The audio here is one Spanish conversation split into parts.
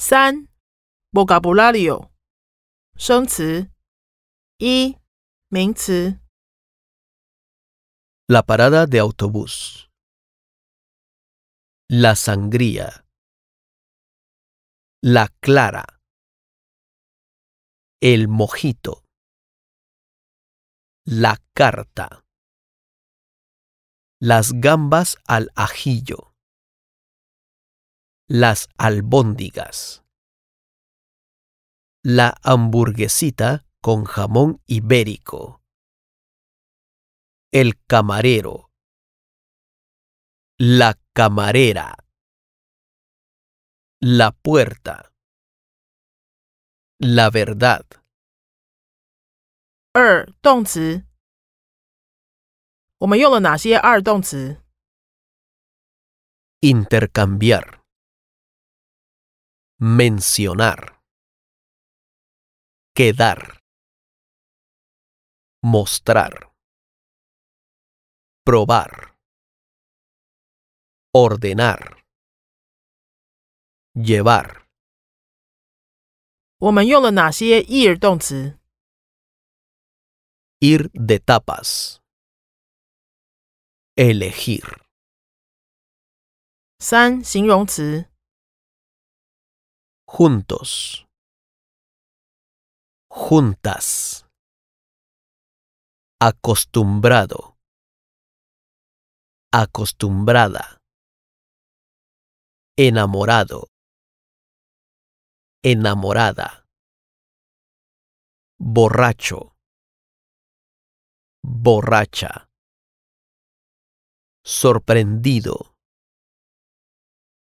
三，vocabulario，生词。一，名词。 La parada de autobús. La sangría. La clara. El mojito. La carta. Las gambas al ajillo. Las albóndigas. La hamburguesita con jamón ibérico. El camarero. La camarera. La puerta. La verdad. 二，动词。我们用了哪些二动词？ Intercambiar. Mencionar. Quedar. Mostrar. Probar. Ordenar. Llevar. 我们用了哪些 ir 动词？ Ir de tapas. Elegir. 三，形容词。 Juntos. Juntas. Acostumbrado. Acostumbrada. Enamorado. Enamorada. Borracho. Borracha. Sorprendido.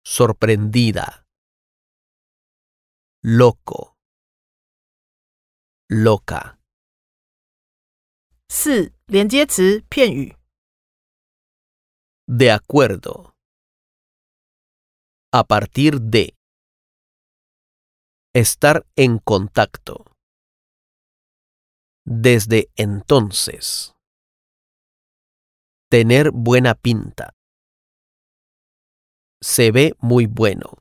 Sorprendida Loco. Loca. 四，连接词片语。 De acuerdo. A partir de. Estar en contacto. Desde entonces. Tener buena pinta. Se ve muy bueno.